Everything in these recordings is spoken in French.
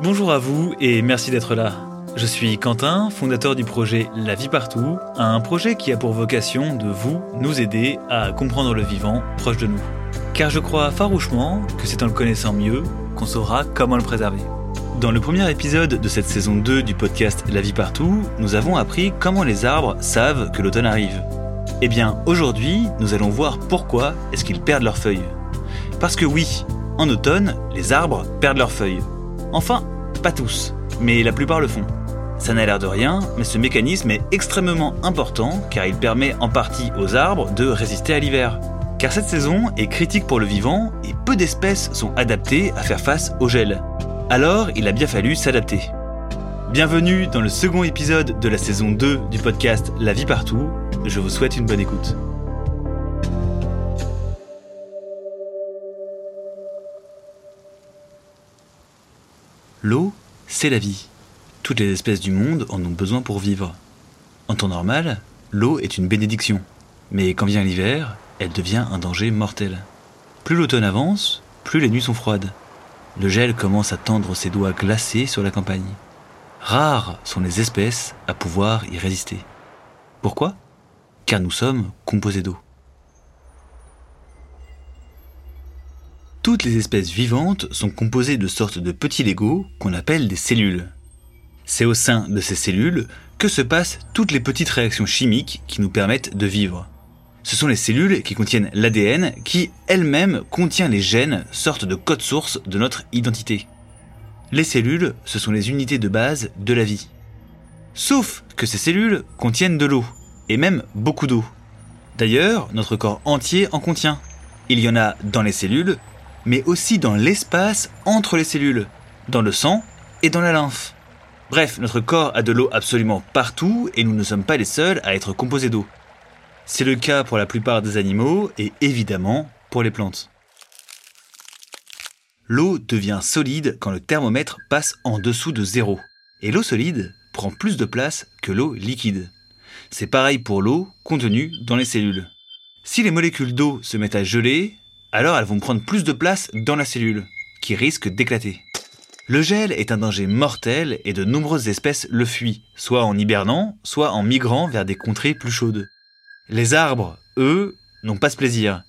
Bonjour à vous et merci d'être là. Je suis Quentin, fondateur du projet La vie partout, un projet qui a pour vocation de vous, nous aider à comprendre le vivant proche de nous. Car je crois farouchement que c'est en le connaissant mieux qu'on saura comment le préserver. Dans le premier épisode de cette saison 2 du podcast La vie partout, nous avons appris comment les arbres savent que l'automne arrive. Eh bien, aujourd'hui, nous allons voir pourquoi est-ce qu'ils perdent leurs feuilles. Parce que oui, en automne, les arbres perdent leurs feuilles. Enfin, pas tous, mais la plupart le font. Ça n'a l'air de rien, mais ce mécanisme est extrêmement important car il permet en partie aux arbres de résister à l'hiver. Car cette saison est critique pour le vivant et peu d'espèces sont adaptées à faire face au gel. Alors, il a bien fallu s'adapter. Bienvenue dans le second épisode de la saison 2 du podcast La vie partout. Je vous souhaite une bonne écoute. L'eau, c'est la vie. Toutes les espèces du monde en ont besoin pour vivre. En temps normal, l'eau est une bénédiction. Mais quand vient l'hiver, elle devient un danger mortel. Plus l'automne avance, plus les nuits sont froides. Le gel commence à tendre ses doigts glacés sur la campagne. Rares sont les espèces à pouvoir y résister. Pourquoi? Car nous sommes composés d'eau. Toutes les espèces vivantes sont composées de sortes de petits Legos qu'on appelle des cellules. C'est au sein de ces cellules que se passent toutes les petites réactions chimiques qui nous permettent de vivre. Ce sont les cellules qui contiennent l'ADN qui elle-même contient les gènes, sortes de code source de notre identité. Les cellules, ce sont les unités de base de la vie. Sauf que ces cellules contiennent de l'eau, et même beaucoup d'eau. D'ailleurs, notre corps entier en contient. Il y en a dans les cellules, mais aussi dans l'espace entre les cellules, dans le sang et dans la lymphe. Bref, notre corps a de l'eau absolument partout et nous ne sommes pas les seuls à être composés d'eau. C'est le cas pour la plupart des animaux et évidemment pour les plantes. L'eau devient solide quand le thermomètre passe en dessous de zéro. Et l'eau solide prend plus de place que l'eau liquide. C'est pareil pour l'eau contenue dans les cellules. Si les molécules d'eau se mettent à geler, alors elles vont prendre plus de place dans la cellule, qui risque d'éclater. Le gel est un danger mortel et de nombreuses espèces le fuient, soit en hibernant, soit en migrant vers des contrées plus chaudes. Les arbres, eux, n'ont pas ce plaisir.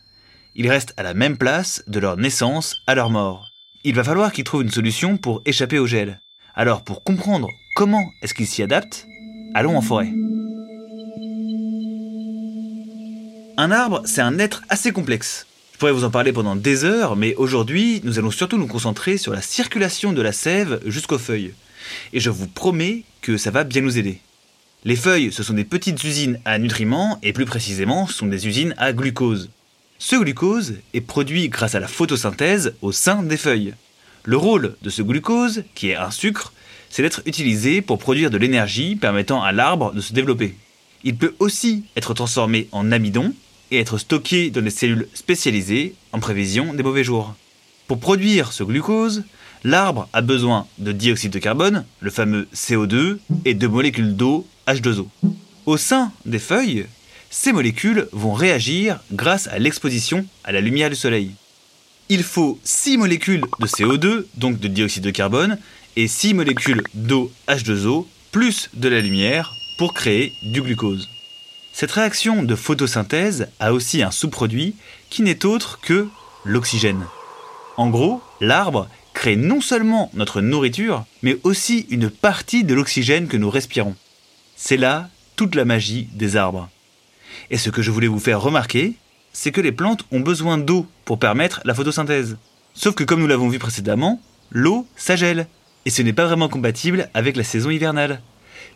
Ils restent à la même place de leur naissance à leur mort. Il va falloir qu'ils trouvent une solution pour échapper au gel. Alors pour comprendre comment est-ce qu'ils s'y adaptent, allons en forêt. Un arbre, c'est un être assez complexe. Pourrais vous en parler pendant des heures, mais aujourd'hui, nous allons surtout nous concentrer sur la circulation de la sève jusqu'aux feuilles. Et je vous promets que ça va bien nous aider. Les feuilles, ce sont des petites usines à nutriments, et plus précisément, ce sont des usines à glucose. Ce glucose est produit grâce à la photosynthèse au sein des feuilles. Le rôle de ce glucose, qui est un sucre, c'est d'être utilisé pour produire de l'énergie permettant à l'arbre de se développer. Il peut aussi être transformé en amidon, et être stocké dans des cellules spécialisées en prévision des mauvais jours. Pour produire ce glucose, l'arbre a besoin de dioxyde de carbone, le fameux CO2, et de molécules d'eau, H2O. Au sein des feuilles, ces molécules vont réagir grâce à l'exposition à la lumière du soleil. Il faut 6 molécules de CO2, donc de dioxyde de carbone, et 6 molécules d'eau H2O, plus de la lumière, pour créer du glucose. Cette réaction de photosynthèse a aussi un sous-produit qui n'est autre que l'oxygène. En gros, l'arbre crée non seulement notre nourriture, mais aussi une partie de l'oxygène que nous respirons. C'est là toute la magie des arbres. Et ce que je voulais vous faire remarquer, c'est que les plantes ont besoin d'eau pour permettre la photosynthèse. Sauf que comme nous l'avons vu précédemment, l'eau, ça gèle. Et ce n'est pas vraiment compatible avec la saison hivernale.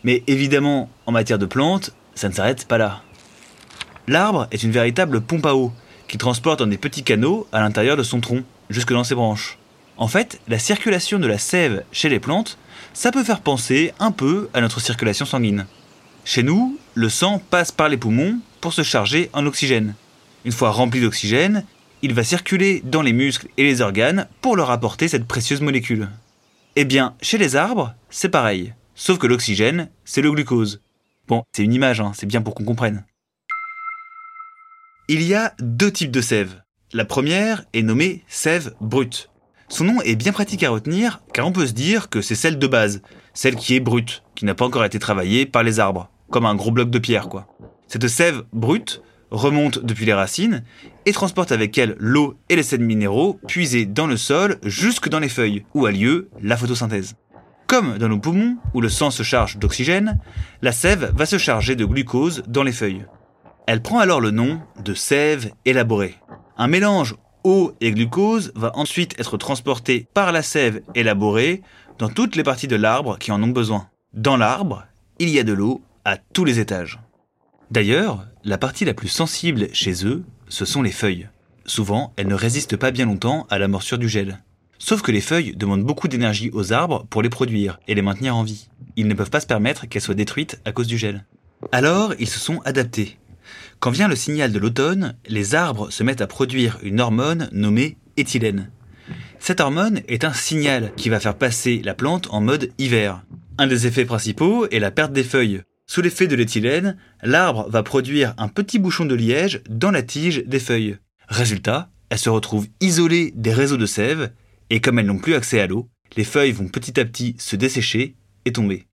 Mais évidemment, en matière de plantes, ça ne s'arrête pas là. L'arbre est une véritable pompe à eau qui transporte dans des petits canaux à l'intérieur de son tronc, jusque dans ses branches. En fait, la circulation de la sève chez les plantes, ça peut faire penser un peu à notre circulation sanguine. Chez nous, le sang passe par les poumons pour se charger en oxygène. Une fois rempli d'oxygène, il va circuler dans les muscles et les organes pour leur apporter cette précieuse molécule. Eh bien, chez les arbres, c'est pareil, sauf que l'oxygène, c'est le glucose. Bon, c'est une image, hein, c'est bien pour qu'on comprenne. Il y a deux types de sève. La première est nommée sève brute. Son nom est bien pratique à retenir car on peut se dire que c'est celle de base, celle qui est brute, qui n'a pas encore été travaillée par les arbres, comme un gros bloc de pierre quoi. Cette sève brute remonte depuis les racines et transporte avec elle l'eau et les sels minéraux puisés dans le sol jusque dans les feuilles, où a lieu la photosynthèse. Comme dans nos poumons, où le sang se charge d'oxygène, la sève va se charger de glucose dans les feuilles. Elle prend alors le nom de sève élaborée. Un mélange eau et glucose va ensuite être transporté par la sève élaborée dans toutes les parties de l'arbre qui en ont besoin. Dans l'arbre, il y a de l'eau à tous les étages. D'ailleurs, la partie la plus sensible chez eux, ce sont les feuilles. Souvent, elles ne résistent pas bien longtemps à la morsure du gel. Sauf que les feuilles demandent beaucoup d'énergie aux arbres pour les produire et les maintenir en vie. Ils ne peuvent pas se permettre qu'elles soient détruites à cause du gel. Alors, ils se sont adaptés. Quand vient le signal de l'automne, les arbres se mettent à produire une hormone nommée éthylène. Cette hormone est un signal qui va faire passer la plante en mode hiver. Un des effets principaux est la perte des feuilles. Sous l'effet de l'éthylène, l'arbre va produire un petit bouchon de liège dans la tige des feuilles. Résultat, elle se retrouve isolée des réseaux de sève, et comme elles n'ont plus accès à l'eau, les feuilles vont petit à petit se dessécher et tomber.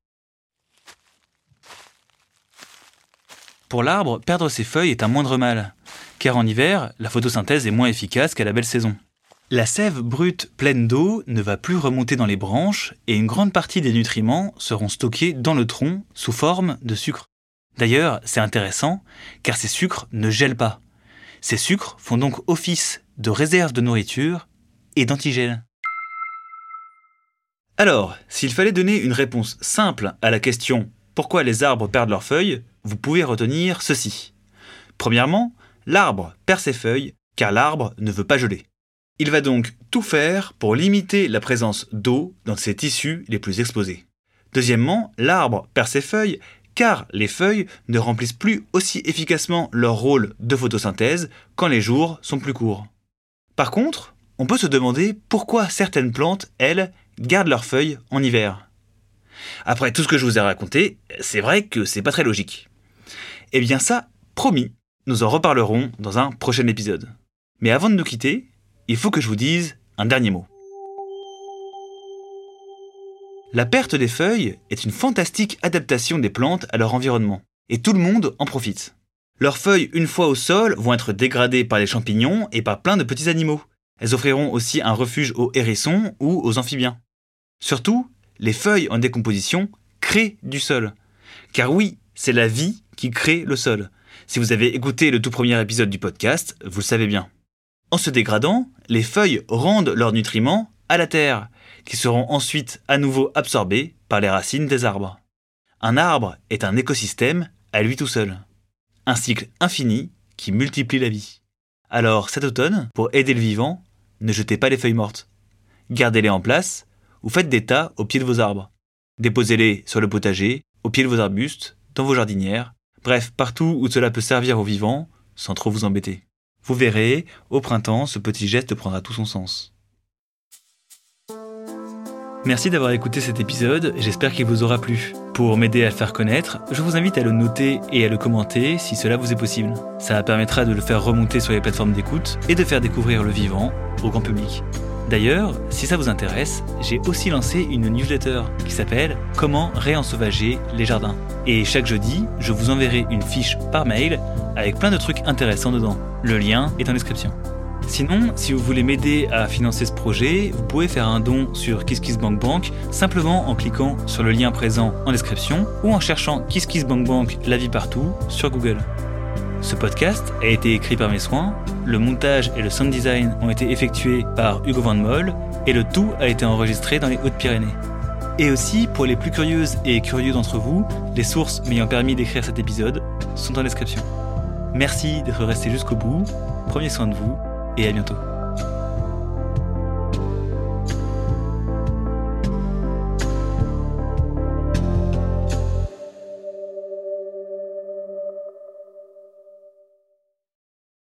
Pour l'arbre, perdre ses feuilles est un moindre mal, car en hiver, la photosynthèse est moins efficace qu'à la belle saison. La sève brute pleine d'eau ne va plus remonter dans les branches et une grande partie des nutriments seront stockés dans le tronc sous forme de sucre. D'ailleurs, c'est intéressant car ces sucres ne gèlent pas. Ces sucres font donc office de réserve de nourriture et d'antigel. Alors, s'il fallait donner une réponse simple à la question pourquoi les arbres perdent leurs feuilles, vous pouvez retenir ceci. Premièrement, l'arbre perd ses feuilles car l'arbre ne veut pas geler. Il va donc tout faire pour limiter la présence d'eau dans ses tissus les plus exposés. Deuxièmement, l'arbre perd ses feuilles car les feuilles ne remplissent plus aussi efficacement leur rôle de photosynthèse quand les jours sont plus courts. Par contre, on peut se demander pourquoi certaines plantes, elles, gardent leurs feuilles en hiver. Après tout ce que je vous ai raconté, c'est vrai que c'est pas très logique. Eh bien ça, promis, nous en reparlerons dans un prochain épisode. Mais avant de nous quitter, il faut que je vous dise un dernier mot. La perte des feuilles est une fantastique adaptation des plantes à leur environnement, et tout le monde en profite. Leurs feuilles, une fois au sol, vont être dégradées par les champignons et par plein de petits animaux. Elles offriront aussi un refuge aux hérissons ou aux amphibiens. Surtout, les feuilles en décomposition créent du sol. Car oui, c'est la vie qui crée le sol. Si vous avez écouté le tout premier épisode du podcast, vous le savez bien. En se dégradant, les feuilles rendent leurs nutriments à la terre, qui seront ensuite à nouveau absorbés par les racines des arbres. Un arbre est un écosystème à lui tout seul. Un cycle infini qui multiplie la vie. Alors cet automne, pour aider le vivant, ne jetez pas les feuilles mortes. Gardez-les en place ou faites des tas au pied de vos arbres. Déposez-les sur le potager, au pied de vos arbustes, dans vos jardinières, bref, partout où cela peut servir aux vivants sans trop vous embêter. Vous verrez, au printemps, ce petit geste prendra tout son sens. Merci d'avoir écouté cet épisode, j'espère qu'il vous aura plu. Pour m'aider à le faire connaître, je vous invite à le noter et à le commenter si cela vous est possible. Ça permettra de le faire remonter sur les plateformes d'écoute et de faire découvrir le vivant au grand public. D'ailleurs, si ça vous intéresse, j'ai aussi lancé une newsletter qui s'appelle Comment réensauvager les jardins. Et chaque jeudi, je vous enverrai une fiche par mail avec plein de trucs intéressants dedans. Le lien est en description. Sinon, si vous voulez m'aider à financer ce projet, vous pouvez faire un don sur KissKissBankBank simplement en cliquant sur le lien présent en description ou en cherchant KissKissBankBank la vie partout sur Google. Ce podcast a été écrit par mes soins, le montage et le sound design ont été effectués par Hugo Van Moll et le tout a été enregistré dans les Hautes-Pyrénées. Et aussi, pour les plus curieuses et curieux d'entre vous, les sources m'ayant permis d'écrire cet épisode sont en description. Merci d'être resté jusqu'au bout, prenez soin de vous et à bientôt.